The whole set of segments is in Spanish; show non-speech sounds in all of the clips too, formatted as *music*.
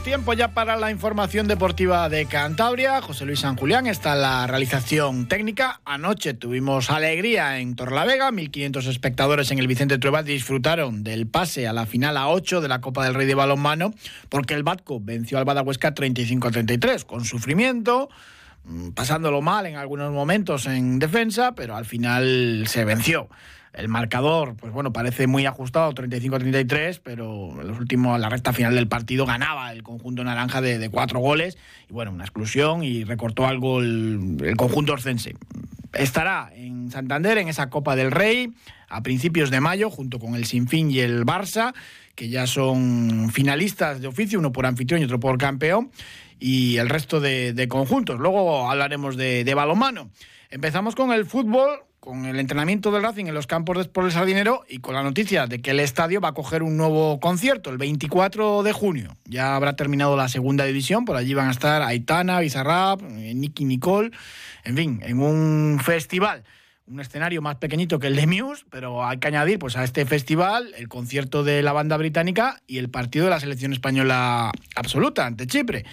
Tiempo ya para la información deportiva de Cantabria. José Luis San Julián está en la realización técnica. Anoche tuvimos alegría en Torlavega, 1.500 espectadores en el Vicente Trueba disfrutaron del pase a la final a 8 de la Copa del Rey de Balonmano, porque el Batco venció al Badahuesca 35 a 33, con sufrimiento, mm, pasándolo mal en algunos momentos en defensa, pero al final se venció. El marcador, pues bueno, parece muy ajustado, 35-33, pero en los últimos, la recta final del partido ganaba el conjunto naranja de, cuatro goles. Y bueno, una exclusión y recortó algo el, conjunto orcense. Estará en Santander en esa Copa del Rey a principios de mayo, junto con el Sinfín y el Barça, que ya son finalistas de oficio, uno por anfitrión y otro por campeón, y el resto de, de conjuntos. Luego hablaremos de, de balonmano. Empezamos con el fútbol, con el entrenamiento del Racing en los campos de Sport Sardinero y con la noticia de que el estadio va a coger un nuevo concierto el 24 de junio. Ya habrá terminado la segunda división, por allí van a estar Aitana, Bizarrap, eh, Nicky Nicole, en fin, en un festival. Un escenario más pequeñito que el de Muse, pero hay que añadir pues, a este festival el concierto de la banda británica y el partido de la selección española absoluta ante Chipre.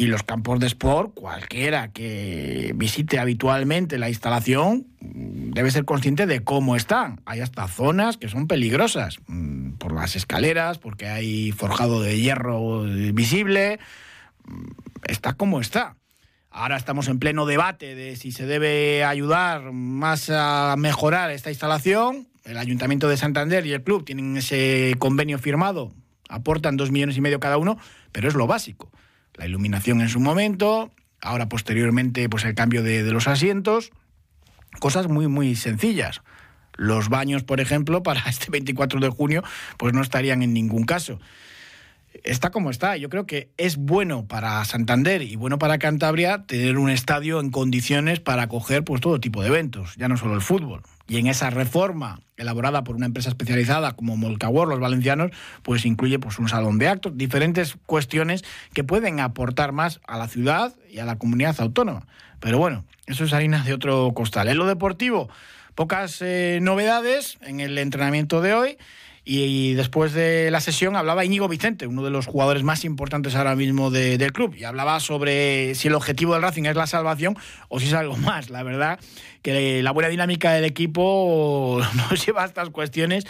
Y los campos de sport, cualquiera que visite habitualmente la instalación debe ser consciente de cómo están. Hay hasta zonas que son peligrosas, mm, por las escaleras, porque hay forjado de hierro visible. Mm, Está como está. Ahora estamos en pleno debate de si se debe ayudar más a mejorar esta instalación. El Ayuntamiento de Santander y el club tienen ese convenio firmado, aportan dos millones y medio cada uno, pero es lo básico la iluminación en su momento, ahora posteriormente pues el cambio de, los asientos, cosas muy muy sencillas. Los baños, por ejemplo, *laughs* para este 24 de junio, pues no estarían en ningún caso. Está como está. Yo creo que es bueno para Santander y bueno para Cantabria tener un estadio en condiciones para acoger pues todo tipo de eventos, ya no solo el fútbol. Y en esa reforma elaborada por una empresa especializada como Molcawar, los valencianos, pues incluye pues un salón de actos, diferentes cuestiones que pueden aportar más a la ciudad y a la comunidad autónoma. Pero bueno, eso es harina de otro costal. En lo deportivo, pocas eh, novedades en el entrenamiento de hoy. Y, después de la sesión hablaba Íñigo Vicente, uno de los jugadores más importantes ahora mismo de, del club, y hablaba sobre si el objetivo del Racing es la salvación o si es algo más. La verdad que la buena dinámica del equipo *laughs* nos lleva a estas cuestiones.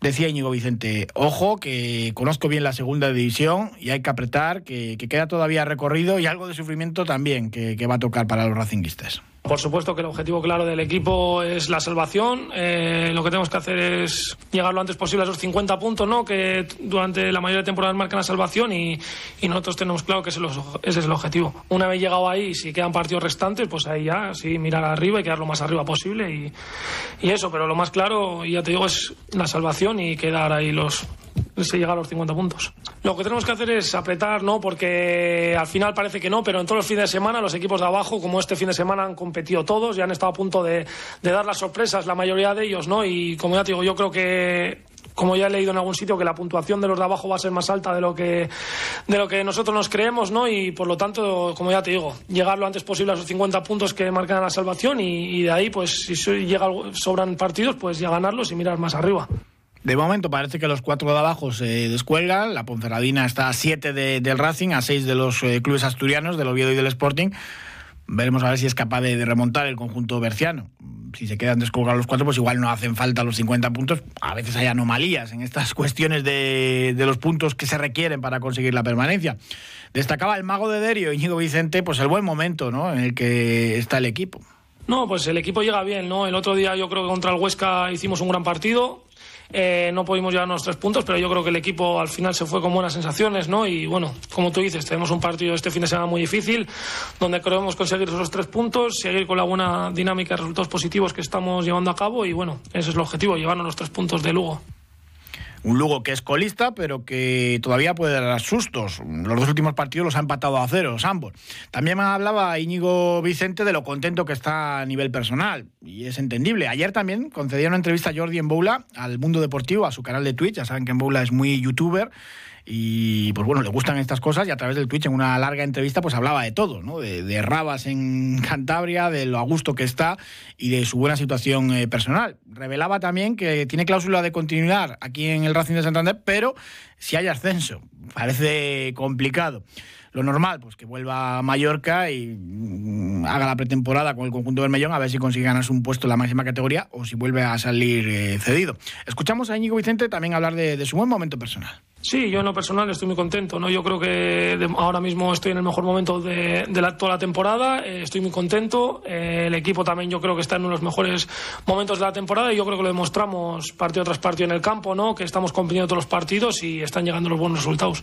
Decía Íñigo Vicente, ojo, que conozco bien la segunda división y hay que apretar, que, que queda todavía recorrido y algo de sufrimiento también que, que va a tocar para los racinguistas. Por supuesto que el objetivo claro del equipo es la salvación. Eh, lo que tenemos que hacer es llegar lo antes posible a esos 50 puntos, ¿no? Que durante la mayoría de temporadas marcan la salvación y, nosotros tenemos claro que ese ese es, el, objetivo. Una vez llegado ahí, si quedan partidos restantes, pues ahí ya, sí, mirar arriba y quedar lo más arriba posible y, y eso. Pero lo más claro, ya te digo, es la salvación y quedar ahí los, se llega a los 50 puntos. Lo que tenemos que hacer es apretar, ¿no? Porque al final parece que no, pero en todos los fines de semana los equipos de abajo, como este fin de semana, han competido todos y han estado a punto de, dar las sorpresas, la mayoría de ellos, ¿no? Y como ya te digo, yo creo que como ya he leído en algún sitio que la puntuación de los de abajo va a ser más alta de lo que de lo que nosotros nos creemos, ¿no? Y por lo tanto, como ya te digo, llegar lo antes posible a esos 50 puntos que marcan la salvación y, y de ahí, pues si llega sobran partidos, pues ya ganarlos y mirar más arriba. De momento parece que los cuatro de abajo se descuelgan. La Ponferradina está a siete de, del Racing, a seis de los eh, clubes asturianos, del Oviedo y del Sporting. Veremos a ver si es capaz de, remontar el conjunto berciano. Si se quedan descolgados los cuatro, pues igual no hacen falta los 50 puntos. A veces hay anomalías en estas *laughs* cuestiones de, de los puntos que se requieren para conseguir la permanencia. Destacaba el mago de Derio, Íñigo Vicente, pues el buen momento ¿no? en el que está el equipo. No, pues el equipo llega bien, ¿no? El otro día yo creo que contra el Huesca hicimos un gran partido. Eh, no pudimos llevarnos tres puntos, pero yo creo que el equipo al final se fue con buenas sensaciones, ¿no? Y bueno, como tú dices, tenemos un partido este fin de semana muy difícil, donde queremos conseguir esos tres puntos, seguir con la buena dinámica de resultados positivos que estamos llevando a cabo y bueno, ese es el objetivo, llevarnos los tres puntos de Lugo. Un Lugo que es colista, pero que todavía puede dar sustos. Los dos últimos partidos los ha empatado a cero, ambos. También me hablaba Íñigo Vicente de lo contento que está a nivel personal, y es entendible. Ayer también concedía una entrevista a Jordi en Boula, al Mundo Deportivo, a su canal de Twitch. Ya saben que en Boula es muy youtuber y pues bueno, le gustan estas cosas y a través del Twitch en una larga entrevista pues hablaba de todo, ¿no? De, Rabas en Cantabria, de lo a gusto que está y de su buena situación eh, personal. Revelaba también que tiene cláusula de continuidad aquí en el Racing de Santander, pero si hay ascenso, parece complicado lo normal, pues que vuelva a Mallorca y mm, haga la pretemporada con el conjunto Bermellón a ver si consigue ganarse un puesto en la máxima categoría o si vuelve a salir eh, cedido. Escuchamos a Íñigo Vicente también hablar de, su buen momento personal. Sí, yo en lo personal estoy muy contento. ¿no? Yo creo que ahora mismo estoy en el mejor momento de, la, toda la temporada. Eh, estoy muy contento. Eh, el equipo también yo creo que está en uno de los mejores momentos de la temporada y yo creo que lo demostramos partido tras partido en el campo, ¿no? que estamos compitiendo todos los partidos y están llegando los buenos resultados.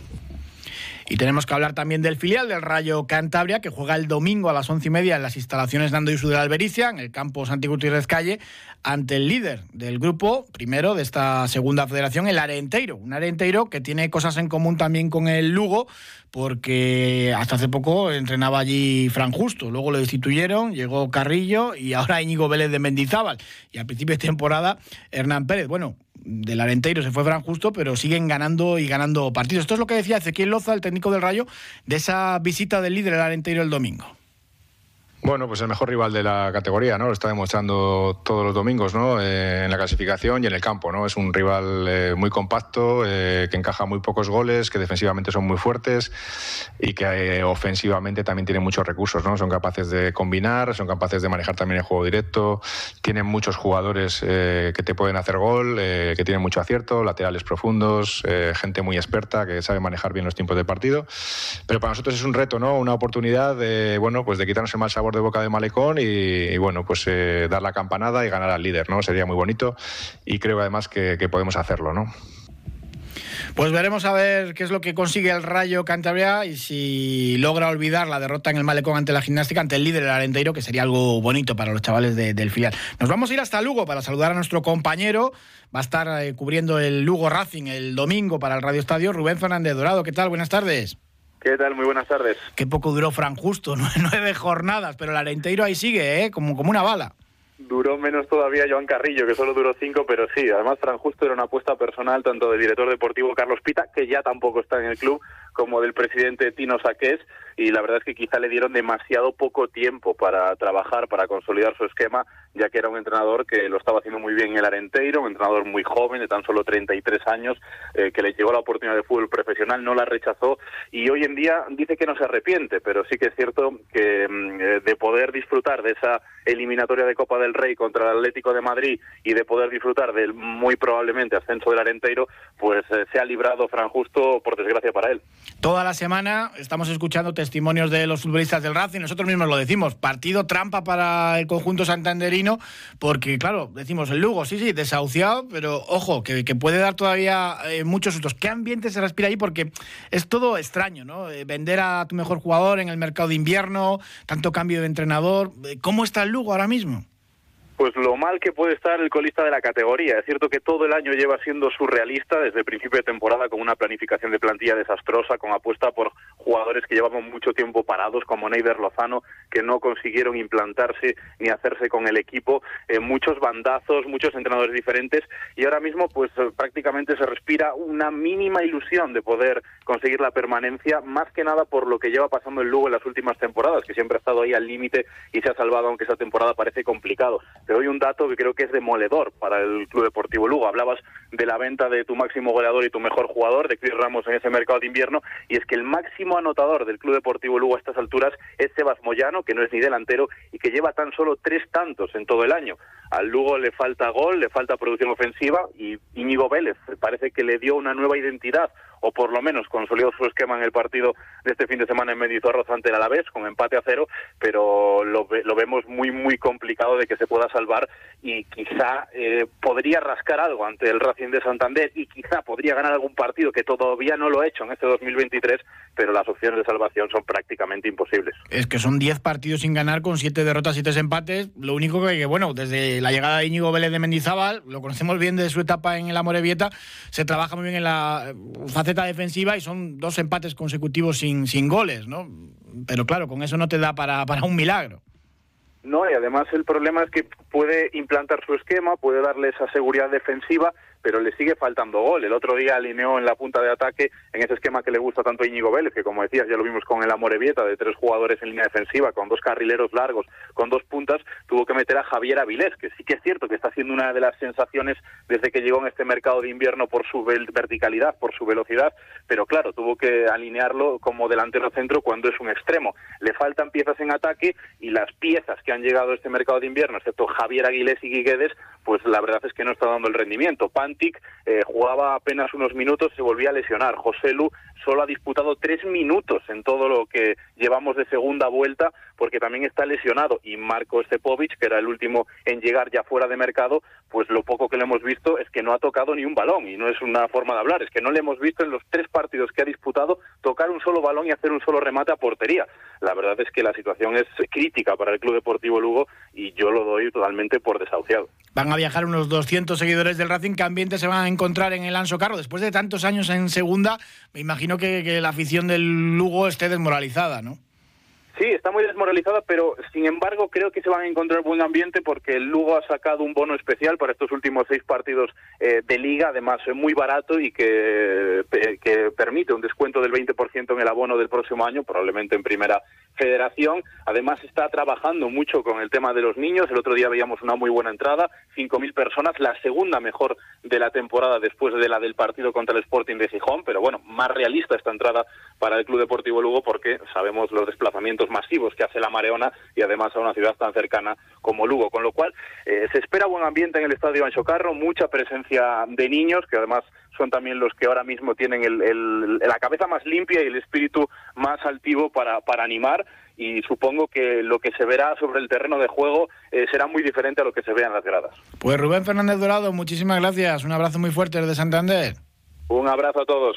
Y tenemos que hablar también del filial del Rayo Cantabria, que juega el domingo a las once y media en las instalaciones Nando Isu de la Albericia, en el campo Santi Gutiérrez Calle, ante el líder del grupo, primero de esta segunda federación, el Arenteiro. Un Arenteiro que tiene cosas en común también con el Lugo, porque hasta hace poco entrenaba allí Fran Justo, luego lo destituyeron, llegó Carrillo y ahora Íñigo Vélez de Mendizábal. Y al principio de temporada, Hernán Pérez. Bueno, del Arenteiro se fue Fran Justo, pero siguen ganando y ganando partidos. Esto es lo que decía Ezequiel Loza, el técnico del Rayo, de esa visita del líder del Arenteiro el domingo. Bueno, pues el mejor rival de la categoría, ¿no? Lo está demostrando todos los domingos, ¿no? Eh, en la clasificación y en el campo, ¿no? Es un rival eh, muy compacto, eh, que encaja muy pocos goles, que defensivamente son muy fuertes y que ofensivamente también tiene muchos recursos, ¿no? Son capaces de combinar, son capaces de manejar también el juego directo, tienen muchos jugadores que te pueden hacer gol, que tienen mucho acierto, laterales profundos, gente muy experta que sabe manejar bien los tiempos de partido. Pero para nosotros es un reto, ¿no? Una oportunidad bueno, pues de quitarnos el mal sabor de boca de Malecón y, bueno, pues eh, dar la campanada y ganar al líder, ¿no? Sería muy bonito y creo además que, podemos hacerlo, ¿no? Pues veremos a ver qué es lo que consigue el Rayo Cantabria y si logra olvidar la derrota en el Malecón ante la gimnástica, ante el líder, el Arenteiro, que sería algo bonito para los chavales del filial. Nos vamos a ir hasta Lugo para saludar a nuestro compañero. Va a estar eh, cubriendo el Lugo Racing el domingo para el Radio Estadio, Rubén Fernández Dorado. ¿Qué tal? Buenas tardes. ¿Qué tal? Muy buenas tardes. Qué poco duró Fran Justo, *laughs* nueve jornadas, pero el Arenteiro ahí sigue, ¿eh? como, como una bala. Duró menos todavía Joan Carrillo, que solo duró cinco, pero sí, además Fran Justo era una apuesta personal tanto del director deportivo Carlos Pita, que ya tampoco está en el club, como del presidente Tino Saqués, y la verdad es que quizá le dieron demasiado poco tiempo para trabajar, para consolidar su esquema, ya que era un entrenador que lo estaba haciendo muy bien en el Arenteiro, un entrenador muy joven, de tan solo 33 años, eh, que le llegó la oportunidad de fútbol profesional, no la rechazó y hoy en día dice que no se arrepiente, pero sí que es cierto que mm, eh, de poder disfrutar de esa eliminatoria de Copa del Rey contra el Atlético de Madrid y de poder disfrutar del muy probablemente ascenso del Arenteiro, pues eh, se ha librado Fran Justo, por desgracia para él. Toda la semana estamos escuchando testimonios de los futbolistas del Racing, nosotros mismos lo decimos, partido trampa para el conjunto santanderino, porque claro, decimos el Lugo, sí, sí, desahuciado, pero ojo, que, puede dar todavía eh, muchos sustos. ¿Qué ambiente se respira ahí? Porque es todo extraño, ¿no? Eh, vender a tu mejor jugador en el mercado de invierno, tanto cambio de entrenador. Eh, ¿Cómo está el Lugo ahora mismo? Pues lo mal que puede estar el colista de la categoría. Es cierto que todo el año lleva siendo surrealista desde el principio de temporada con una planificación de plantilla desastrosa, con apuesta por jugadores que llevaban mucho tiempo parados, como Neider Lozano, que no consiguieron implantarse ni hacerse con el equipo, eh, muchos bandazos, muchos entrenadores diferentes y ahora mismo pues eh, prácticamente se respira una mínima ilusión de poder conseguir la permanencia, más que nada por lo que lleva pasando el Lugo en las últimas temporadas, que siempre ha estado ahí al límite y se ha salvado, aunque esa temporada parece complicado. Te doy un dato que creo que es demoledor para el Club Deportivo Lugo. Hablabas de la venta de tu máximo goleador y tu mejor jugador, de Chris Ramos en ese mercado de invierno, y es que el máximo anotador del Club Deportivo Lugo a estas alturas es Sebas Moyano, que no es ni delantero y que lleva tan solo tres tantos en todo el año. Al Lugo le falta gol, le falta producción ofensiva y Íñigo Vélez parece que le dio una nueva identidad o por lo menos consolidó su esquema en el partido de este fin de semana en Mendizorroza ante el Alavés, con empate a cero, pero lo, lo vemos muy, muy complicado de que se pueda salvar y quizá eh, podría rascar algo ante el Racing de Santander y quizá podría ganar algún partido que todavía no lo ha hecho en este 2023, pero las opciones de salvación son prácticamente imposibles. Es que son 10 partidos sin ganar con 7 derrotas y 3 empates. Lo único que, bueno, desde la llegada de Íñigo Vélez de Mendizábal, lo conocemos bien de su etapa en el Amorebieta, se trabaja muy bien en la faceta defensiva y son dos empates consecutivos sin, sin goles, ¿no? Pero claro, con eso no te da para, para un milagro. No, y además el problema es que puede implantar su esquema, puede darle esa seguridad defensiva, pero le sigue faltando gol. El otro día alineó en la punta de ataque en ese esquema que le gusta tanto a Íñigo Vélez, que como decías ya lo vimos con el Amorebieta, de tres jugadores en línea defensiva, con dos carrileros largos, con dos puntas, tuvo que meter a Javier Avilés, que sí que es cierto que está siendo una de las sensaciones desde que llegó en este mercado de invierno por su verticalidad, por su velocidad, pero claro, tuvo que alinearlo como delantero centro cuando es un extremo. Le faltan piezas en ataque y las piezas que han llegado a este mercado de invierno, excepto Javier Aguilés y Guiguedes, pues la verdad es que no está dando el rendimiento. Pantic eh, jugaba apenas unos minutos, se volvía a lesionar. José Lu solo ha disputado tres minutos en todo lo que llevamos de segunda vuelta, porque también está lesionado. Y Marco Stepovic, que era el último en llegar ya fuera de mercado, pues lo poco que le hemos visto es que no ha tocado ni un balón. Y no es una forma de hablar, es que no le hemos visto en los tres partidos que ha disputado tocar un solo balón y hacer un solo remate a portería. La verdad es que la situación es crítica para el Club Deportivo Lugo y yo lo doy totalmente por desahuciado. Van a viajar unos 200 seguidores del Racing. ¿Qué se van a encontrar en el Anso Carro? Después de tantos años en segunda, me imagino que la afición del Lugo esté desmoralizada, ¿no? Sí, está muy desmoralizada, pero sin embargo creo que se van a encontrar buen ambiente porque el Lugo ha sacado un bono especial para estos últimos seis partidos eh, de liga, además es muy barato y que, que permite un descuento del 20% en el abono del próximo año, probablemente en primera federación. Además está trabajando mucho con el tema de los niños. El otro día veíamos una muy buena entrada, 5.000 personas, la segunda mejor de la temporada después de la del partido contra el Sporting de Gijón, pero bueno, más realista esta entrada para el Club Deportivo Lugo porque sabemos los desplazamientos masivos que hace la Mareona y además a una ciudad tan cercana como Lugo. Con lo cual, eh, se espera buen ambiente en el estadio Ancho Carro, mucha presencia de niños, que además son también los que ahora mismo tienen el, la cabeza más limpia y el espíritu más altivo para, para animar y supongo que lo que se verá sobre el terreno de juego eh, será muy diferente a lo que se vea en las gradas. Pues Rubén Fernández Dorado, muchísimas gracias. Un abrazo muy fuerte desde Santander. Un abrazo a todos.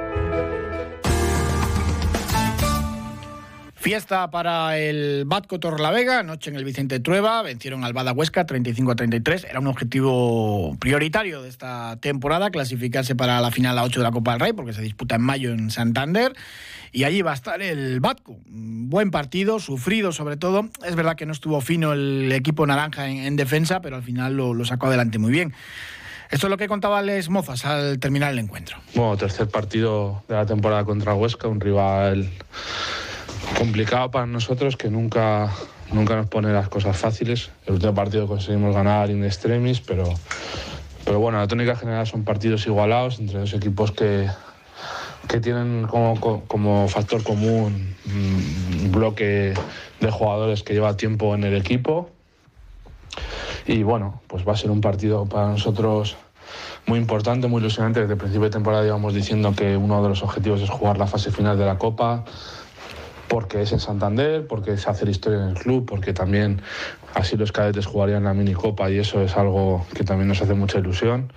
Fiesta para el Batco Torlavega, anoche en el Vicente Trueba, vencieron al Bada Huesca 35 a 33. Era un objetivo prioritario de esta temporada, clasificarse para la final a 8 de la Copa del Rey, porque se disputa en mayo en Santander. Y allí va a estar el Batco. Buen partido, sufrido sobre todo. Es verdad que no estuvo fino el equipo naranja en, defensa, pero al final lo, lo sacó adelante muy bien. Esto es lo que contaba Les Mozas al terminar el encuentro. Bueno, tercer partido de la temporada contra Huesca, un rival complicado para nosotros que nunca, nunca nos pone las cosas fáciles. El último partido conseguimos ganar in extremis, pero, pero bueno, la tónica general son partidos igualados entre dos equipos que, que tienen como, como factor común un bloque de jugadores que lleva tiempo en el equipo. Y bueno, pues va a ser un partido para nosotros muy importante, muy ilusionante. Desde el principio de temporada íbamos diciendo que uno de los objetivos es jugar la fase final de la Copa porque es en Santander, porque es hacer historia en el club, porque también así los cadetes jugarían la minicopa y eso es algo que también nos hace mucha ilusión.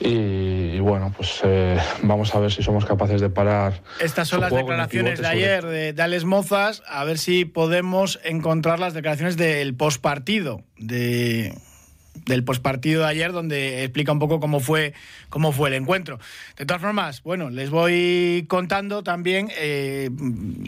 Y, bueno, pues eh, vamos a ver si somos capaces de parar. Estas son las declaraciones de ayer de, de, Alex Mozas, a ver si podemos encontrar las declaraciones del postpartido de, del postpartido de ayer, donde explica un poco cómo fue, cómo fue el encuentro. De todas formas, bueno, les voy contando también, eh,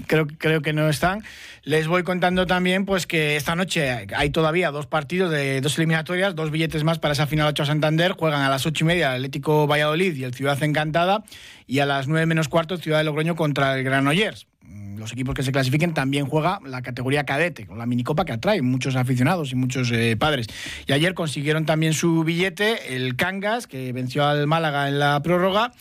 creo, creo que no están, les voy contando también pues que esta noche hay todavía dos partidos de dos eliminatorias, dos billetes más para esa final 8 a Santander, juegan a las ocho y media el Atlético Valladolid y el Ciudad Encantada, y a las nueve menos cuarto Ciudad de Logroño contra el Granollers los equipos que se clasifiquen también juega la categoría cadete, con la minicopa que atrae muchos aficionados y muchos eh, padres. Y ayer consiguieron también su billete el Cangas, que venció al Málaga en la prórroga,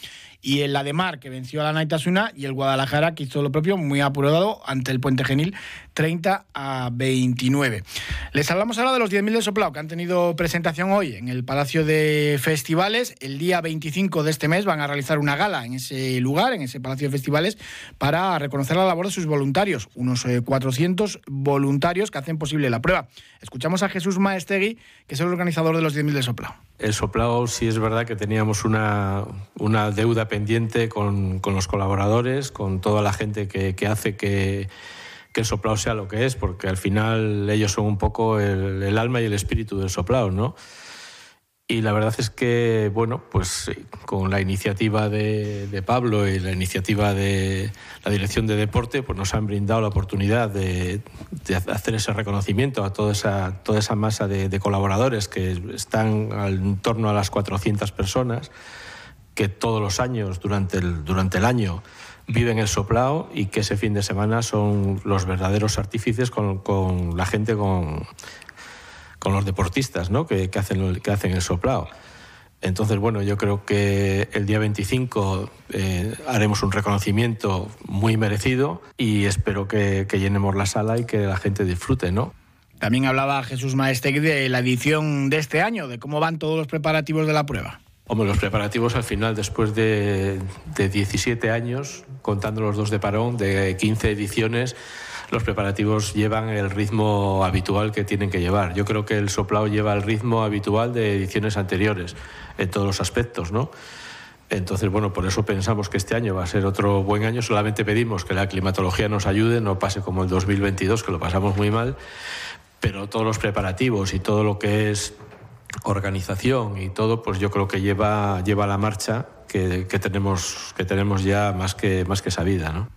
y el Ademar, que venció a la Naitasuna, y el Guadalajara, que hizo lo propio, muy apurado ante el Puente Genil, 30 a 29. Les hablamos ahora de los 10.000 de Soplao, que han tenido presentación hoy en el Palacio de Festivales. El día 25 de este mes van a realizar una gala en ese lugar, en ese Palacio de Festivales, para reconocer la labor de sus voluntarios, unos 400 eh, voluntarios que hacen posible la prueba. Escuchamos a Jesús Maestegui, que es el organizador de los 10.000 de Soplao. El Soplao sí es verdad que teníamos una, deuda pendiente con, los colaboradores, con toda la gente que hace que que el soplao sea lo que es, porque al final ellos son un poco el, alma y el espíritu del soplao, ¿no? Y la verdad es que, bueno, pues con la iniciativa de, Pablo y la iniciativa de la Dirección de Deporte, pues nos han brindado la oportunidad de, hacer ese reconocimiento a toda esa, toda esa masa de, colaboradores que están en torno a las 400 personas, que todos los años, durante el, durante el año, viven el soplao y que ese fin de semana son los verdaderos artífices con, la gente, con, con los deportistas ¿no? que, hacen, que hacen el soplao. Entonces, bueno, yo creo que el día 25 eh, haremos un reconocimiento muy merecido y espero que, que, llenemos la sala y que la gente disfrute, ¿no? También hablaba Jesús Maestegui de la edición de este año, de cómo van todos los preparativos de la prueba. Hombre, los preparativos al final, después de, 17 años, contando los dos de parón, de 15 ediciones, los preparativos llevan el ritmo habitual que tienen que llevar. Yo creo que el soplao lleva el ritmo habitual de ediciones anteriores, en todos los aspectos, ¿no? Entonces, bueno, por eso pensamos que este año va a ser otro buen año. Solamente pedimos que la climatología nos ayude, no pase como el 2022, que lo pasamos muy mal, pero todos los preparativos y todo lo que es organización y todo, pues yo creo que lleva, lleva la marcha que, tenemos, que tenemos ya más que, más que sabida, ¿no?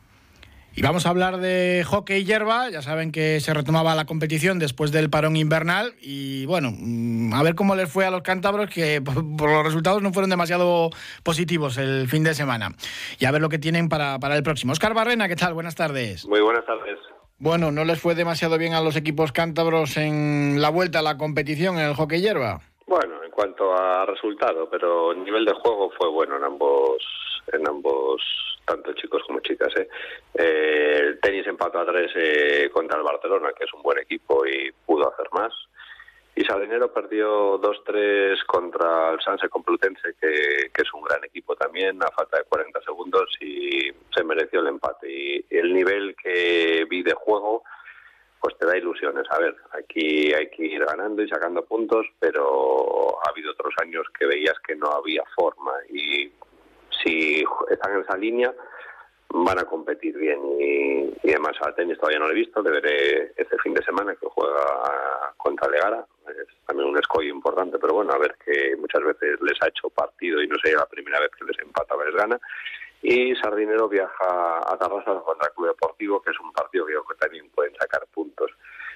Y vamos a hablar de hockey hierba. Ya saben que se retomaba la competición después del parón invernal. Y bueno, mm, a ver cómo les fue a los cántabros, que *laughs* por los resultados no fueron demasiado positivos el fin de semana. Y a ver lo que tienen para, para el próximo. Oscar Barrena, ¿qué tal? Buenas tardes. Muy buenas tardes. Bueno, ¿no les fue demasiado bien a los equipos cántabros en la vuelta a la competición en el hockey hierba? Bueno, en cuanto a resultado, pero el nivel de juego fue bueno en ambos, en ambos tanto chicos como chicas. ¿eh? eh el tenis empató a tres eh, contra el Barcelona, que es un buen equipo y pudo hacer más. Y Sardinero perdió 2-3 contra el Sanse Complutense, que, es un gran equipo también, a falta de 40 segundos, y se mereció el empate. Y el nivel que vi de juego, pues te da ilusiones. A ver, aquí hay que ir ganando y sacando puntos, pero ha habido otros años que veías que no había forma. Y si están en esa línea, van a competir bien y, y además a tenis todavía no lo he visto, le veré este fin de semana que juega contra Legara, es también un escollo importante, pero bueno, a ver que muchas veces les ha hecho partido y no sé la primera vez que les empata o les gana. Y Sardinero viaja a Tarrasa contra el Club Deportivo, que es un partido que, que también pueden sacar puntos.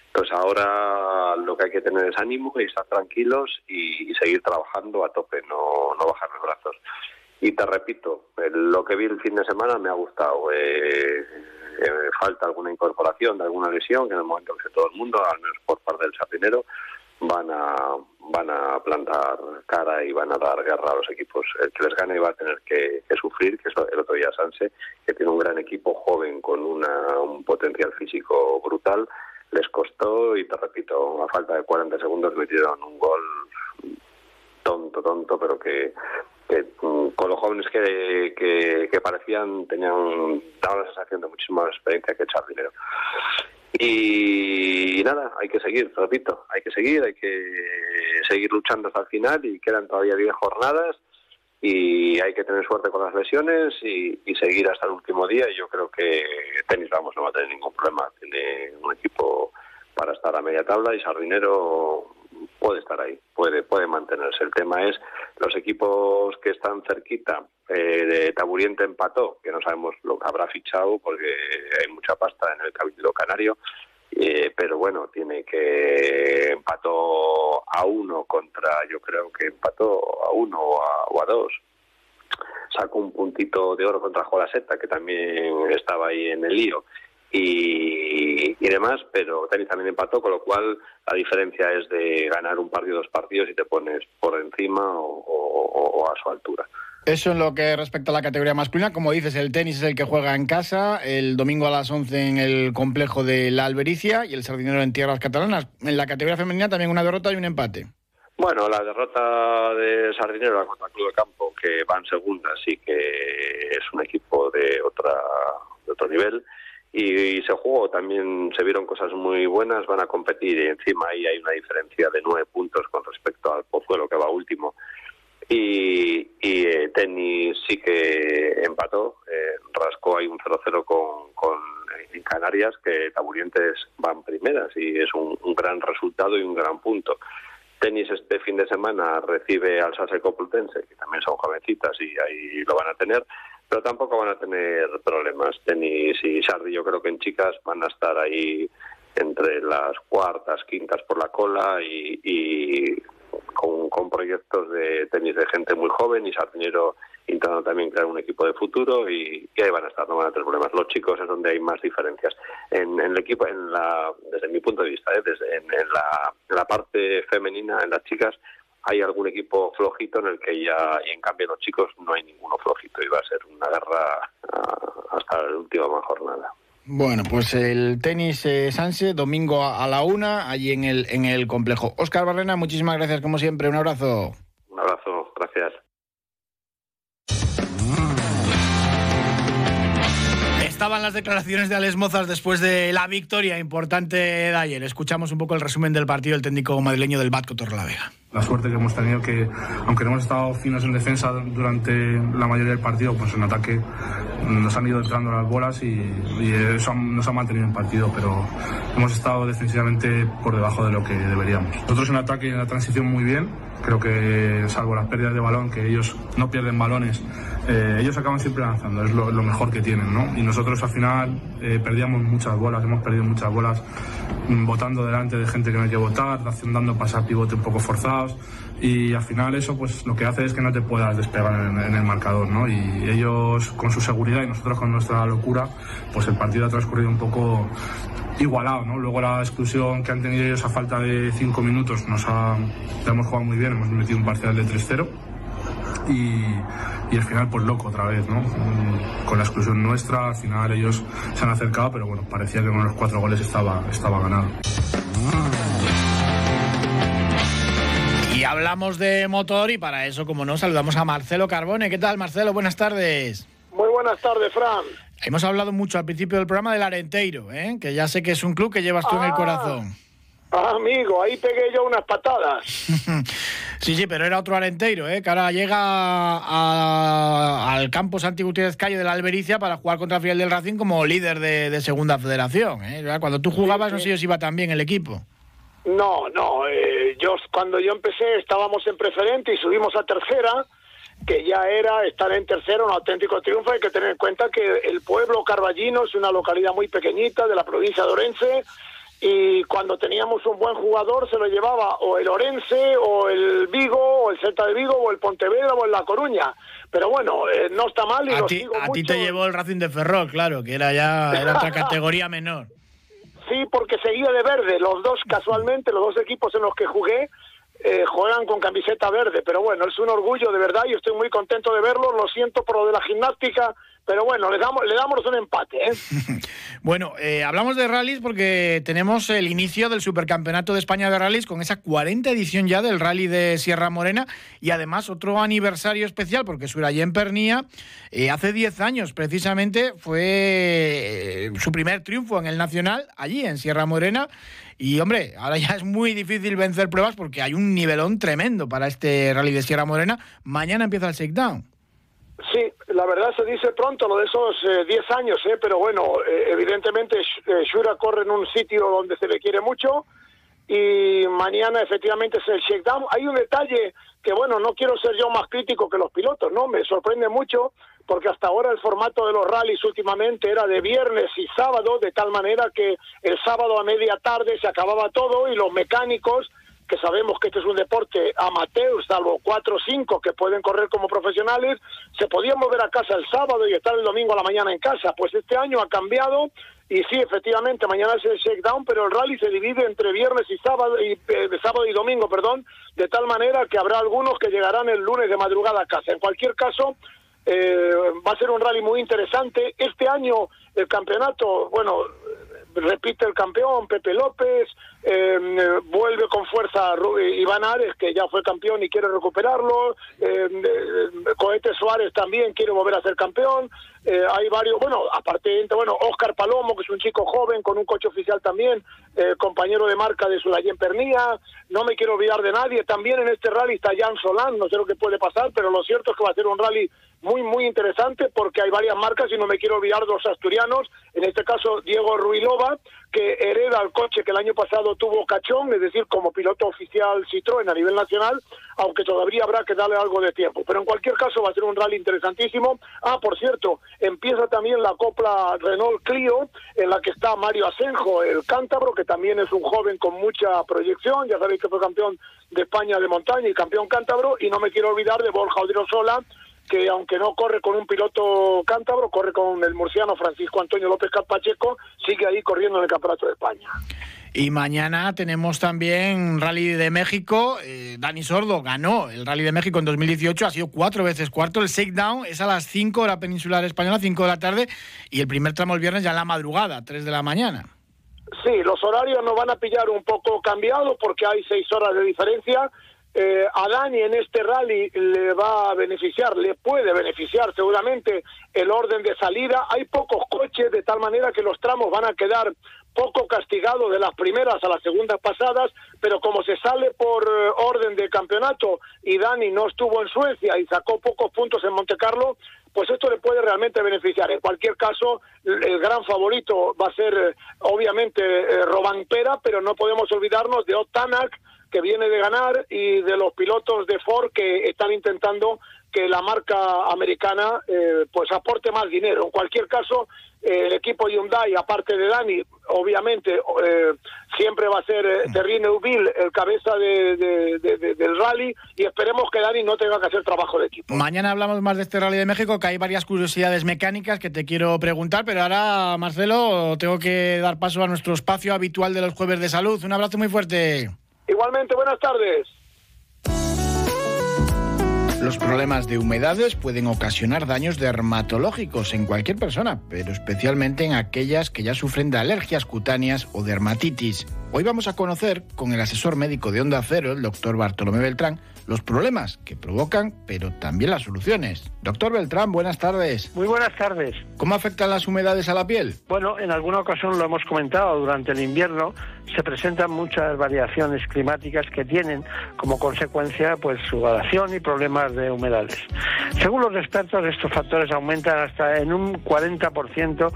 Entonces ahora lo que hay que tener es ánimo y estar tranquilos y, seguir trabajando a tope, no, no bajar los brazos. Y te repito, lo que vi el fin de semana me ha gustado. Eh, eh, falta alguna incorporación de alguna lesión, que en el momento que todo el mundo, al menos por parte del sapinero, van a, van a plantar cara y van a dar guerra a los equipos. El que les gane va a tener que, sufrir, que es el otro día Sanse, que tiene un gran equipo joven con una, un potencial físico brutal. Les costó y te repito, a falta de 40 segundos metieron un gol tonto, tonto, pero que que mm, con los jóvenes que, que, parecían tenían daba la sensación de muchísima experiencia que echar dinero y, nada hay que seguir repito hay que seguir hay que seguir luchando hasta el final y quedan todavía 10 jornadas y hay que tener suerte con las lesiones y, y, seguir hasta el último día y yo creo que tenis vamos no va a tener ningún problema tiene un equipo para estar a media tabla y Sardinero puede estar ahí puede, puede mantenerse. El tema es los equipos que están cerquita, eh, de Taburiente empató, que no sabemos lo que habrá fichado porque hay mucha pasta en el Cabildo Canario, eh, pero bueno, tiene que empató a uno contra, yo creo que empató a uno o a, dos. Sacó un puntito de oro contra Jolaseta, que también estaba ahí en el lío y, demás, pero tenis también empató, con lo cual la diferencia es de ganar un partido, dos partidos y te pones por encima o, a su altura. Eso en lo que respecta a la categoría masculina, como dices, el tenis es el que juega en casa, el domingo a las 11 en el complejo de la Albericia y el Sardinero en tierras catalanas. En la categoría femenina también una derrota y un empate. Bueno, la derrota de Sardinero contra Club de Campo, que van segunda, sí que es un equipo de otra de otro nivel y, se jugó también se vieron cosas muy buenas van a competir y encima ahí hay una diferencia de nueve puntos con respecto al Pozuelo que va último y, y eh, tenis sí que empató eh, rascó ahí un 0-0 con, con en Canarias que Taburientes van primeras y es un, gran resultado y un gran punto tenis este fin de semana recibe al Saseco Plutense que también son jovencitas y ahí lo van a tener pero tampoco van a tener problemas. Tenis y Sardi, yo creo que en chicas van a estar ahí entre las cuartas, quintas por la cola y, con, proyectos de tenis de gente muy joven y Sardinero intentando también crear un equipo de futuro y, ahí van a estar, no van a tener problemas. Los chicos es donde hay más diferencias. En, el equipo, en la, desde mi punto de vista, ¿eh? desde en, la, en la parte femenina, en las chicas, hay algún equipo flojito en el que ya, y en cambio los chicos no hay ninguno flojito y va a ser una guerra ah, hasta la última jornada. Bueno, pues el tenis eh, Sanse, domingo a, la una, allí en el, en el complejo. Oscar Barrena, muchísimas gracias como siempre, un abrazo. Un abrazo, gracias. Estaban las declaraciones de Alex Mozas después de la victoria importante de ayer. Escuchamos un poco el resumen del partido del técnico madrileño del Batco Torrelavega la suerte que hemos tenido que, aunque no hemos estado finos en defensa durante la mayoría del partido, pues en ataque nos han ido entrando las bolas y, eso nos ha mantenido en partido, pero hemos estado defensivamente por debajo de lo que deberíamos. Nosotros en ataque y en la transición muy bien, creo que salvo las pérdidas de balón, que ellos no pierden balones, eh, ellos acaban siempre lanzando, es lo, mejor que tienen, ¿no? Y nosotros al final eh, perdíamos muchas bolas, hemos perdido muchas bolas votando mm, delante de gente que no hay que votar, dando pasar pivote un poco forzados y al final eso pues lo que hace es que no te puedas despegar en, el marcador, ¿no? Y ellos con su seguridad y nosotros con nuestra locura, pues el partido ha transcurrido un poco igualado, ¿no? Luego la exclusión que han tenido ellos a falta de cinco minutos nos ha, hemos jugado muy bien, hemos metido un parcial de 3-0 y, y al final pues loco otra vez, ¿no? Con la exclusión nuestra, al final ellos se han acercado, pero bueno, parecía que con los cuatro goles estaba, estaba ganado. Hablamos de motor y para eso, como no, saludamos a Marcelo Carbone. ¿Qué tal, Marcelo? Buenas tardes. Muy buenas tardes, Fran. Hemos hablado mucho al principio del programa del Arenteiro, ¿eh? que ya sé que es un club que llevas tú en el ah. corazón. Ah, amigo, ahí pegué yo unas patadas. *laughs* sí, sí, pero era otro Arenteiro, ¿eh? que ahora llega al campo Santi Gutiérrez Calle de la Albericia para jugar contra Fiel del Racing como líder de, Segunda Federación. ¿eh? Cuando tú jugabas, no sé si iba tan bien el equipo. No, no, eh, yo cuando yo empecé estábamos en preferente y subimos a tercera, que ya era estar en tercera un auténtico triunfo. Hay que tener en cuenta que el pueblo carballino es una localidad muy pequeñita de la provincia de Orense y cuando teníamos un buen jugador se lo llevaba o el Orense o el Vigo o el Celta de Vigo o el Pontevedra o el La Coruña. Pero bueno, eh, no está mal y a ti, a ti te llevó el Racing de Ferrol, claro, que era ya era otra *laughs* categoría menor. Sí, porque seguía de verde. Los dos, casualmente, los dos equipos en los que jugué eh, juegan con camiseta verde. Pero bueno, es un orgullo de verdad y estoy muy contento de verlo. Lo siento por lo de la gimnástica, pero bueno, le damos, le damos un empate. ¿eh? *laughs* bueno, eh, hablamos de rallies porque tenemos el inicio del Supercampeonato de España de Rallys con esa 40 edición ya del Rally de Sierra Morena y además otro aniversario especial porque en Pernía eh, hace 10 años precisamente fue su primer triunfo en el Nacional allí en Sierra Morena y hombre, ahora ya *laughs* es muy difícil vencer pruebas porque hay un nivelón tremendo para este Rally de Sierra Morena. Mañana empieza el shakedown. Sí, la verdad se dice pronto lo de esos 10 eh, años, ¿eh? pero bueno, eh, evidentemente eh, Shura corre en un sitio donde se le quiere mucho y mañana efectivamente es el shakedown. Hay un detalle que, bueno, no quiero ser yo más crítico que los pilotos, ¿no? Me sorprende mucho porque hasta ahora el formato de los rallies últimamente era de viernes y sábado, de tal manera que el sábado a media tarde se acababa todo y los mecánicos que sabemos que este es un deporte amateur, salvo cuatro o cinco que pueden correr como profesionales, se podían mover a casa el sábado y estar el domingo a la mañana en casa. Pues este año ha cambiado y sí, efectivamente, mañana es el shakedown, pero el rally se divide entre viernes y sábado y eh, sábado y domingo, perdón, de tal manera que habrá algunos que llegarán el lunes de madrugada a casa. En cualquier caso, eh, va a ser un rally muy interesante. Este año el campeonato, bueno, repite el campeón Pepe López, em, eh, vuelve con fuerza Iván Ares, que ya fue campeón y quiere recuperarlo, eh, Cohete Suárez también quiere volver a ser campeón, eh, hay varios, bueno, aparte, bueno, Oscar Palomo, que es un chico joven con un coche oficial también, eh, compañero de marca de Sulayén Pernía, no me quiero olvidar de nadie, también en este rally está Jan Solán, no sé lo que puede pasar, pero lo cierto es que va a ser un rally muy, muy interesante porque hay varias marcas y no me quiero olvidar de los asturianos, en este caso Diego Ruilova, que hereda el coche que el año pasado tuvo Cachón, es decir, como piloto oficial Citroën a nivel nacional, aunque todavía habrá que darle algo de tiempo. Pero en cualquier caso va a ser un rally interesantísimo. Ah, por cierto, empieza también la copla Renault Clio, en la que está Mario Asenjo, el cántabro, que también es un joven con mucha proyección, ya sabéis que fue campeón de España de montaña y campeón cántabro, y no me quiero olvidar de Borja Odriozola, que aunque no corre con un piloto cántabro, corre con el murciano Francisco Antonio López Carpacheco, sigue ahí corriendo en el Campeonato de España. Y mañana tenemos también Rally de México. Eh, Dani Sordo ganó el Rally de México en 2018, ha sido cuatro veces cuarto. El shakedown es a las 5 hora peninsular española, 5 de la tarde, y el primer tramo el viernes ya en la madrugada, 3 de la mañana. Sí, los horarios nos van a pillar un poco cambiados porque hay seis horas de diferencia eh, a Dani en este rally le va a beneficiar, le puede beneficiar seguramente el orden de salida. Hay pocos coches de tal manera que los tramos van a quedar poco castigados de las primeras a las segundas pasadas, pero como se sale por eh, orden de campeonato y Dani no estuvo en Suecia y sacó pocos puntos en Monte Carlo, pues esto le puede realmente beneficiar. En cualquier caso, el gran favorito va a ser eh, obviamente eh, Robampera, pero no podemos olvidarnos de Otanak, que viene de ganar y de los pilotos de Ford que están intentando que la marca americana eh, pues aporte más dinero. En cualquier caso, eh, el equipo Hyundai, aparte de Dani, obviamente eh, siempre va a ser eh, Terrine Ubil el cabeza del rally y esperemos que Dani no tenga que hacer trabajo de equipo. Mañana hablamos más de este rally de México, que hay varias curiosidades mecánicas que te quiero preguntar, pero ahora, Marcelo, tengo que dar paso a nuestro espacio habitual de los jueves de salud. Un abrazo muy fuerte. Igualmente, buenas tardes. Los problemas de humedades pueden ocasionar daños dermatológicos en cualquier persona, pero especialmente en aquellas que ya sufren de alergias cutáneas o dermatitis. Hoy vamos a conocer con el asesor médico de Onda Cero, el doctor Bartolomé Beltrán, los problemas que provocan, pero también las soluciones. Doctor Beltrán, buenas tardes. Muy buenas tardes. ¿Cómo afectan las humedades a la piel? Bueno, en alguna ocasión lo hemos comentado, durante el invierno se presentan muchas variaciones climáticas que tienen como consecuencia pues su variación y problemas de humedades. Según los expertos, estos factores aumentan hasta en un 40%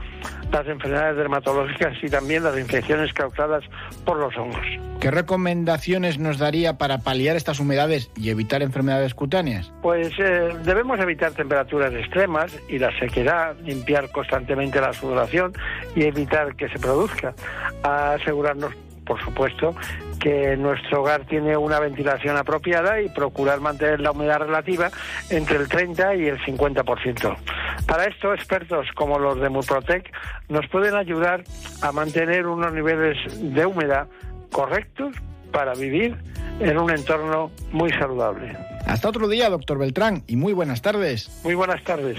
las enfermedades dermatológicas y también las infecciones causadas por los hongos. ¿Qué recomendaciones nos daría para paliar estas humedades y evitar enfermedades cutáneas? Pues eh, debemos evitar temperaturas extremas y la sequedad, limpiar constantemente la sudoración y evitar que se produzca. Asegurarnos por supuesto, que nuestro hogar tiene una ventilación apropiada y procurar mantener la humedad relativa entre el 30 y el 50%. Para esto, expertos como los de Murprotec nos pueden ayudar a mantener unos niveles de humedad correctos para vivir en un entorno muy saludable. Hasta otro día, doctor Beltrán, y muy buenas tardes. Muy buenas tardes.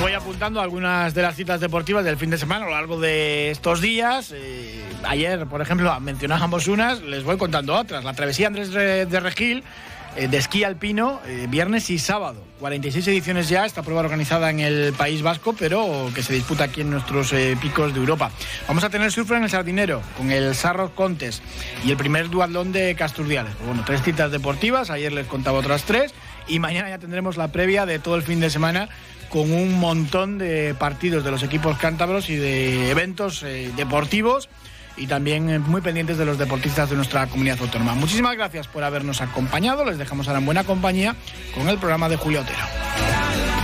Voy apuntando algunas de las citas deportivas del fin de semana a lo largo de estos días. Eh, ayer, por ejemplo, mencionábamos unas, les voy contando otras. La travesía Andrés de Regil eh, de esquí alpino eh, viernes y sábado. 46 ediciones ya, esta prueba organizada en el País Vasco, pero que se disputa aquí en nuestros eh, picos de Europa. Vamos a tener surf en el Sardinero, con el Sarro Contes y el primer duatlón de Casturdiales. Pues bueno, tres citas deportivas, ayer les contaba otras tres, y mañana ya tendremos la previa de todo el fin de semana con un montón de partidos de los equipos cántabros y de eventos deportivos y también eh, muy pendientes de los deportistas de nuestra comunidad autónoma. Muchísimas gracias por habernos acompañado. Les dejamos ahora en buena compañía con el programa de Julio Otero.